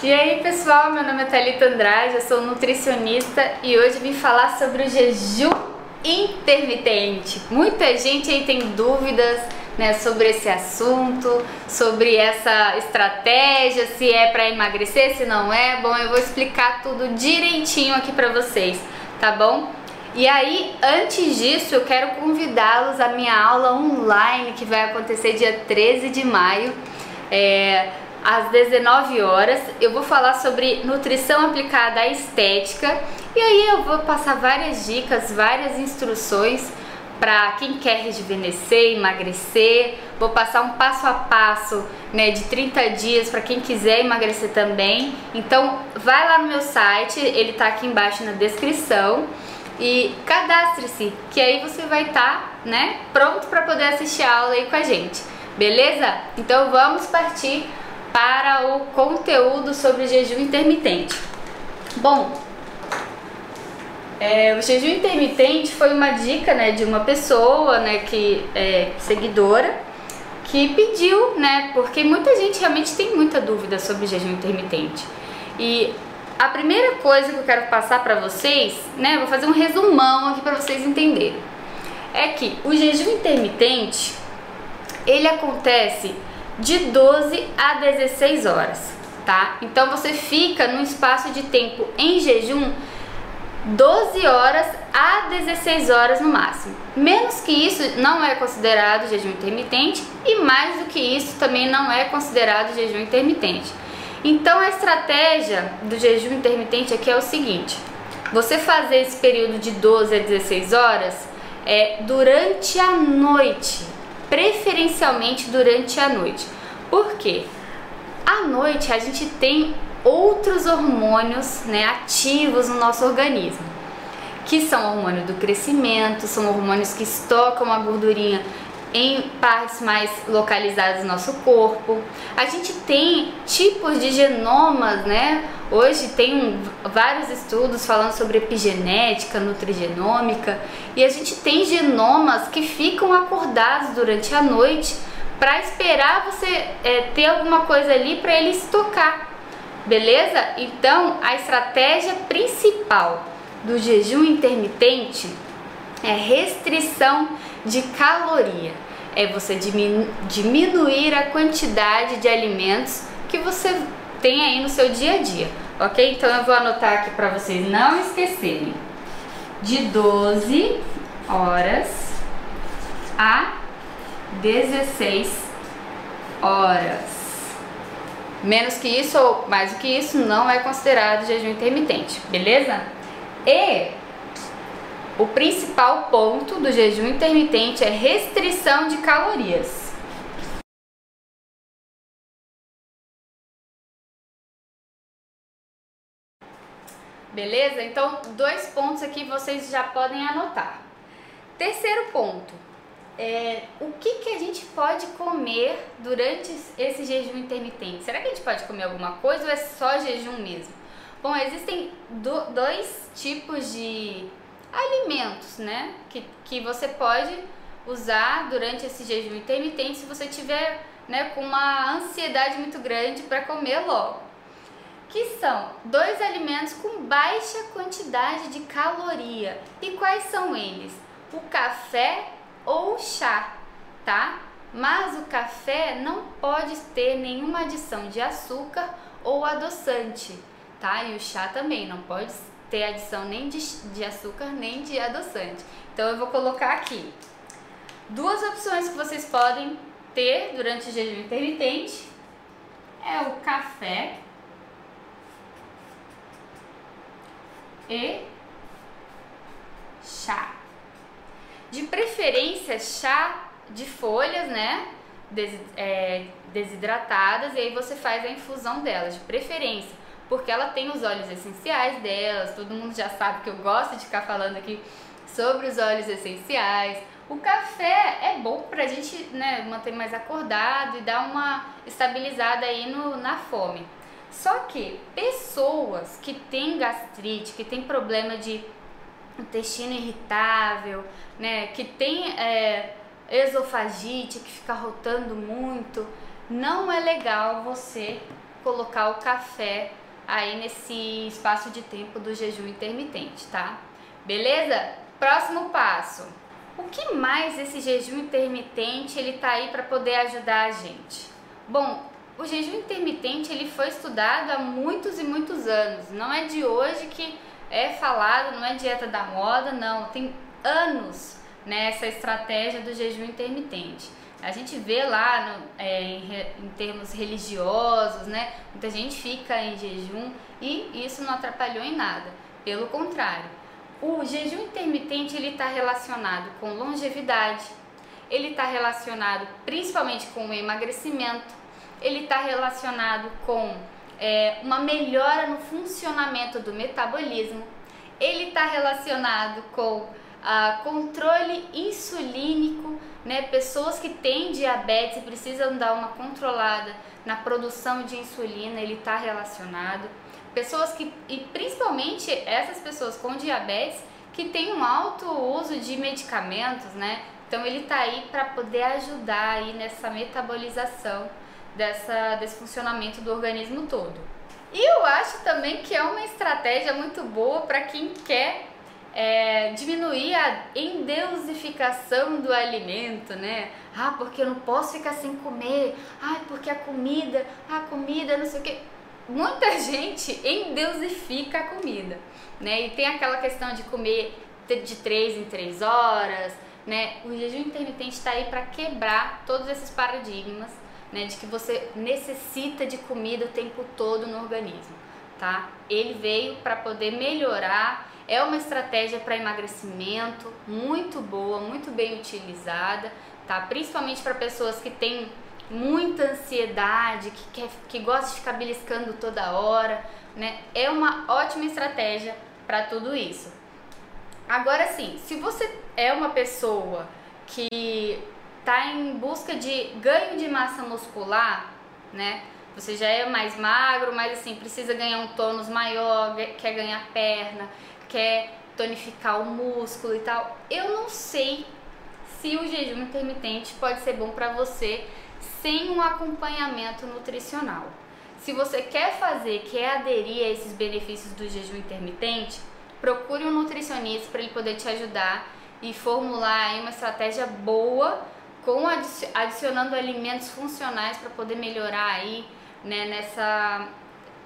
E aí pessoal, meu nome é Thalita Andrade, eu sou nutricionista e hoje vim falar sobre o jejum intermitente. Muita gente aí tem dúvidas né, sobre esse assunto, sobre essa estratégia, se é para emagrecer, se não é. Bom, eu vou explicar tudo direitinho aqui para vocês, tá bom? E aí, antes disso, eu quero convidá-los à minha aula online que vai acontecer dia 13 de maio. É, às 19 horas. Eu vou falar sobre nutrição aplicada à estética e aí eu vou passar várias dicas, várias instruções para quem quer rejuvenescer, emagrecer. Vou passar um passo a passo, né, de 30 dias para quem quiser emagrecer também. Então, vai lá no meu site, ele tá aqui embaixo na descrição e cadastre-se, que aí você vai estar, tá, né, pronto para poder assistir a aula aí com a gente. Beleza? Então, vamos partir para o conteúdo sobre jejum intermitente. Bom, é, o jejum intermitente foi uma dica né, de uma pessoa né, que é seguidora que pediu, né? Porque muita gente realmente tem muita dúvida sobre jejum intermitente. E a primeira coisa que eu quero passar para vocês, né? Vou fazer um resumão aqui para vocês entenderem. É que o jejum intermitente ele acontece de 12 a 16 horas, tá? Então você fica num espaço de tempo em jejum 12 horas a 16 horas no máximo. Menos que isso não é considerado jejum intermitente e mais do que isso também não é considerado jejum intermitente. Então a estratégia do jejum intermitente aqui é o seguinte: você fazer esse período de 12 a 16 horas é durante a noite, preferencialmente durante a noite. Por quê? À noite a gente tem outros hormônios né, ativos no nosso organismo, que são hormônios do crescimento, são hormônios que estocam a gordurinha em partes mais localizadas do nosso corpo. A gente tem tipos de genomas, né? Hoje tem vários estudos falando sobre epigenética, nutrigenômica, e a gente tem genomas que ficam acordados durante a noite para esperar você é, ter alguma coisa ali para ele estocar, beleza? Então a estratégia principal do jejum intermitente é restrição de caloria. É você diminu diminuir a quantidade de alimentos que você tem aí no seu dia a dia, ok? Então eu vou anotar aqui para vocês não esquecerem. De 12 horas a 16 horas. Menos que isso ou mais do que isso não é considerado jejum intermitente, beleza? E o principal ponto do jejum intermitente é restrição de calorias. Beleza? Então, dois pontos aqui vocês já podem anotar. Terceiro ponto, é, o que, que a gente pode comer durante esse jejum intermitente? Será que a gente pode comer alguma coisa ou é só jejum mesmo? Bom, existem do, dois tipos de alimentos, né? Que, que você pode usar durante esse jejum intermitente se você tiver né, com uma ansiedade muito grande para comer logo. Que são dois alimentos com baixa quantidade de caloria. E quais são eles? O café ou chá, tá? Mas o café não pode ter nenhuma adição de açúcar ou adoçante, tá? E o chá também não pode ter adição nem de, de açúcar nem de adoçante. Então eu vou colocar aqui duas opções que vocês podem ter durante o jejum intermitente é o café e chá. De preferência, chá de folhas, né? Des, é, desidratadas, e aí você faz a infusão delas, de preferência, porque ela tem os óleos essenciais delas. Todo mundo já sabe que eu gosto de ficar falando aqui sobre os óleos essenciais. O café é bom pra gente né, manter mais acordado e dar uma estabilizada aí no, na fome. Só que pessoas que têm gastrite, que têm problema de intestino irritável, né, que tem é, esofagite, que fica rotando muito, não é legal você colocar o café aí nesse espaço de tempo do jejum intermitente, tá? Beleza? Próximo passo. O que mais esse jejum intermitente ele tá aí para poder ajudar a gente? Bom, o jejum intermitente ele foi estudado há muitos e muitos anos. Não é de hoje que é falado, não é dieta da moda, não. Tem anos nessa estratégia do jejum intermitente. A gente vê lá no, é, em, em, termos religiosos, né? Muita gente fica em jejum e isso não atrapalhou em nada. Pelo contrário, o jejum intermitente ele está relacionado com longevidade, ele está relacionado principalmente com o emagrecimento, ele está relacionado com é, uma melhora no funcionamento do metabolismo, ele está relacionado com a controle insulínico, né? Pessoas que têm diabetes e precisam dar uma controlada na produção de insulina, ele está relacionado. Pessoas que, e principalmente essas pessoas com diabetes que têm um alto uso de medicamentos, né? Então ele está aí para poder ajudar aí nessa metabolização dessa, desse funcionamento do organismo todo. E eu acho também que é uma estratégia muito boa para quem quer é, diminuir a endeusificação do alimento, né? Ah, porque eu não posso ficar sem comer. Ah, porque a comida, a comida, não sei o que. Muita gente endeusifica a comida, né? E tem aquela questão de comer de 3 em 3 horas, né? O jejum intermitente está aí para quebrar todos esses paradigmas, né? De que você necessita de comida o tempo todo no organismo, tá? Ele veio para poder melhorar é uma estratégia para emagrecimento muito boa, muito bem utilizada, tá? Principalmente para pessoas que têm muita ansiedade, que, quer, que gosta de ficar beliscando toda hora, né? É uma ótima estratégia para tudo isso. Agora sim, se você é uma pessoa que está em busca de ganho de massa muscular, né? Você já é mais magro, mas assim, precisa ganhar um tônus maior, quer ganhar perna, quer tonificar o músculo e tal. Eu não sei se o jejum intermitente pode ser bom para você sem um acompanhamento nutricional. Se você quer fazer, quer aderir a esses benefícios do jejum intermitente, procure um nutricionista para ele poder te ajudar e formular uma estratégia boa com adicionando alimentos funcionais para poder melhorar aí né, nessa,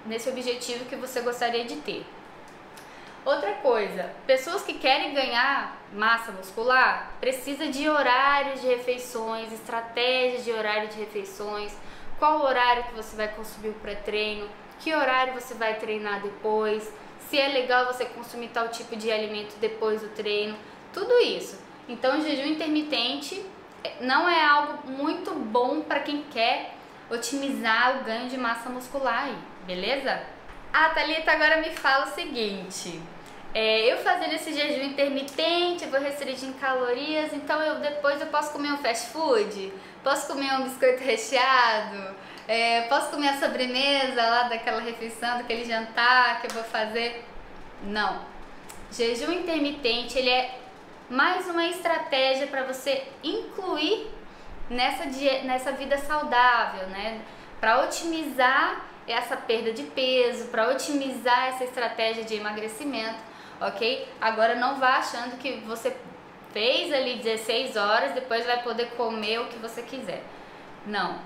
nesse objetivo que você gostaria de ter. Outra coisa, pessoas que querem ganhar massa muscular precisa de horários de refeições, estratégias de horário de refeições, qual horário que você vai consumir o pré-treino, que horário você vai treinar depois, se é legal você consumir tal tipo de alimento depois do treino, tudo isso. Então, jejum intermitente não é algo muito bom para quem quer otimizar o ganho de massa muscular aí, beleza? Ah, Thalita, agora me fala o seguinte. É, eu fazendo esse jejum intermitente, vou restringir calorias, então eu depois eu posso comer um fast food, posso comer um biscoito recheado, é, posso comer a sobremesa lá daquela refeição, daquele jantar que eu vou fazer. Não. Jejum intermitente, ele é mais uma estratégia para você incluir nessa, nessa vida saudável, né? Para otimizar essa perda de peso, para otimizar essa estratégia de emagrecimento, ok? Agora não vá achando que você fez ali 16 horas, depois vai poder comer o que você quiser. Não.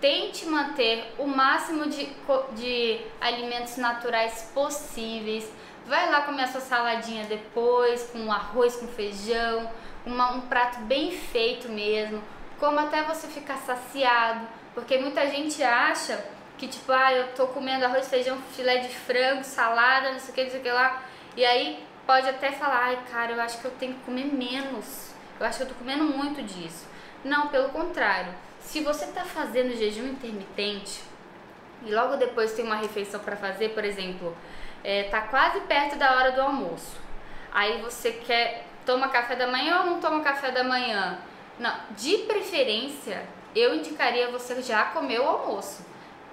Tente manter o máximo de, de alimentos naturais possíveis. Vai lá comer a sua saladinha depois, com arroz com feijão, uma, um prato bem feito mesmo. Como até você ficar saciado, porque muita gente acha que tipo, ah, eu tô comendo arroz, feijão, filé de frango, salada, não sei o que, não sei o que lá. E aí pode até falar, ai cara, eu acho que eu tenho que comer menos. Eu acho que eu tô comendo muito disso. Não, pelo contrário. Se você tá fazendo jejum intermitente e logo depois tem uma refeição para fazer, por exemplo, é, tá quase perto da hora do almoço. Aí você quer toma café da manhã ou não toma café da manhã? Não, de preferência, eu indicaria você já comer o almoço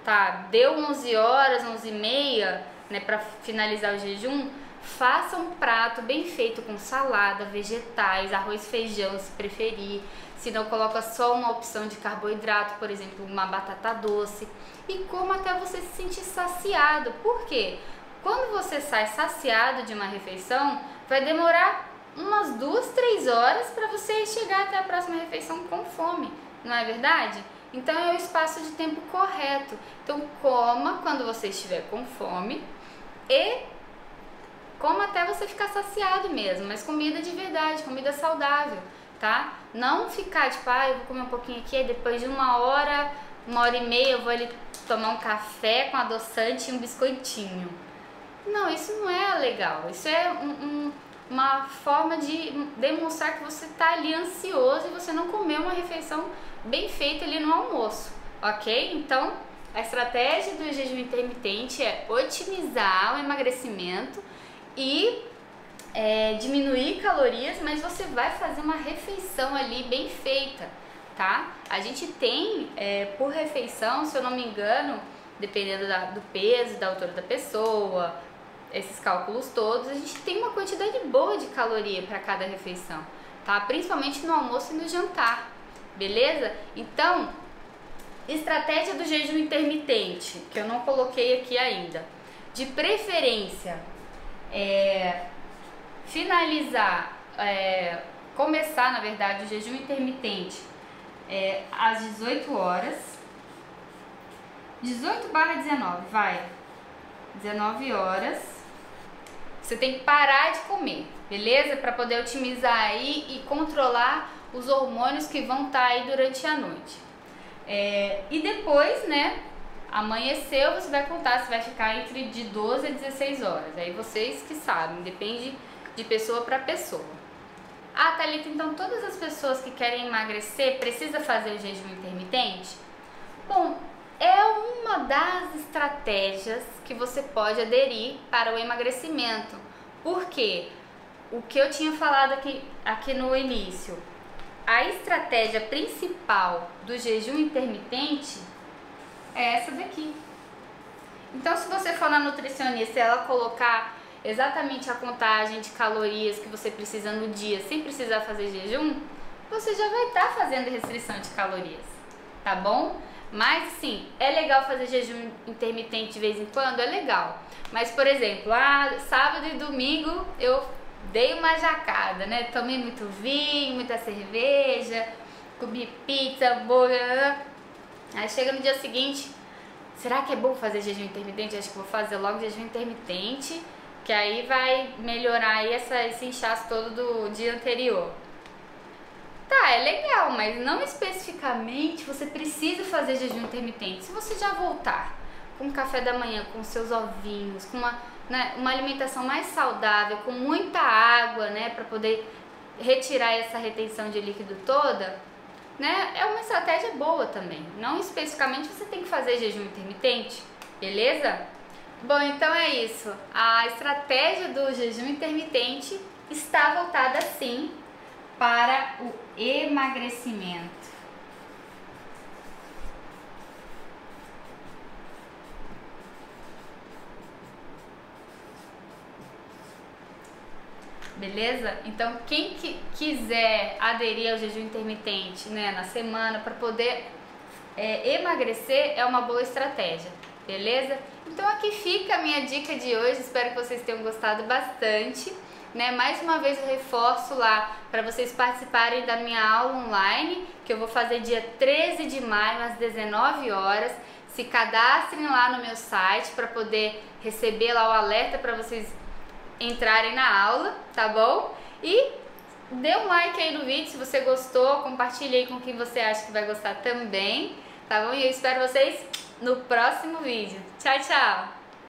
tá, deu 11 horas, 11 e meia, né, para finalizar o jejum, faça um prato bem feito com salada, vegetais, arroz, feijão, se preferir. Se não, coloca só uma opção de carboidrato, por exemplo, uma batata doce. E coma até você se sentir saciado. Por quê? Quando você sai saciado de uma refeição, vai demorar umas duas, três horas para você chegar até a próxima refeição com fome, não é verdade? Então é o espaço de tempo correto. Então coma quando você estiver com fome e coma até você ficar saciado mesmo, mas comida de verdade, comida saudável, tá? Não ficar tipo, ah, eu vou comer um pouquinho aqui, depois de uma hora, uma hora e meia eu vou ali tomar um café com adoçante e um biscoitinho. Não, isso não é legal. Isso é um, um uma forma de demonstrar que você está ali ansioso e você não comeu uma refeição bem feita ali no almoço, ok? Então, a estratégia do jejum intermitente é otimizar o emagrecimento e é, diminuir calorias, mas você vai fazer uma refeição ali bem feita, tá? A gente tem é, por refeição, se eu não me engano, dependendo da, do peso, da altura da pessoa, esses cálculos todos, a gente tem uma quantidade boa de caloria para cada refeição, tá? Principalmente no almoço e no jantar, beleza? Então, estratégia do jejum intermitente, que eu não coloquei aqui ainda. De preferência, é, finalizar, é, começar, na verdade, o jejum intermitente é, às 18 horas. 18 barra 19, vai. 19 horas você tem que parar de comer, beleza? Para poder otimizar aí e controlar os hormônios que vão estar tá aí durante a noite. É, e depois, né? Amanheceu, você vai contar se vai ficar entre de 12 a 16 horas. Aí vocês que sabem, depende de pessoa para pessoa. Ah, Thalita, então todas as pessoas que querem emagrecer precisa fazer o jejum intermitente? Bom, é uma das estratégias que você pode aderir para o emagrecimento. Porque o que eu tinha falado aqui, aqui no início, a estratégia principal do jejum intermitente é essa daqui. Então, se você for na nutricionista e ela colocar exatamente a contagem de calorias que você precisa no dia sem precisar fazer jejum, você já vai estar fazendo restrição de calorias, tá bom? Mas sim, é legal fazer jejum intermitente de vez em quando? É legal. Mas, por exemplo, ah, sábado e domingo eu dei uma jacada, né? Tomei muito vinho, muita cerveja, comi pizza, hambúrguer. Aí chega no dia seguinte, será que é bom fazer jejum intermitente? Acho que vou fazer logo jejum intermitente, que aí vai melhorar aí essa, esse inchaço todo do dia anterior. Tá, é legal, mas não especificamente você precisa fazer jejum intermitente. Se você já voltar com café da manhã, com seus ovinhos, com uma, né, uma alimentação mais saudável, com muita água, né, para poder retirar essa retenção de líquido toda, né, é uma estratégia boa também. Não especificamente você tem que fazer jejum intermitente, beleza? Bom, então é isso. A estratégia do jejum intermitente está voltada sim o emagrecimento. Beleza? Então, quem que quiser aderir ao jejum intermitente né, na semana para poder é, emagrecer é uma boa estratégia, beleza? Então, aqui fica a minha dica de hoje. Espero que vocês tenham gostado bastante né? Mais uma vez eu reforço lá para vocês participarem da minha aula online, que eu vou fazer dia 13 de maio às 19 horas. Se cadastrem lá no meu site para poder receber lá o alerta para vocês entrarem na aula, tá bom? E dê um like aí no vídeo se você gostou, compartilhe aí com quem você acha que vai gostar também, tá bom? E eu espero vocês no próximo vídeo. Tchau, tchau!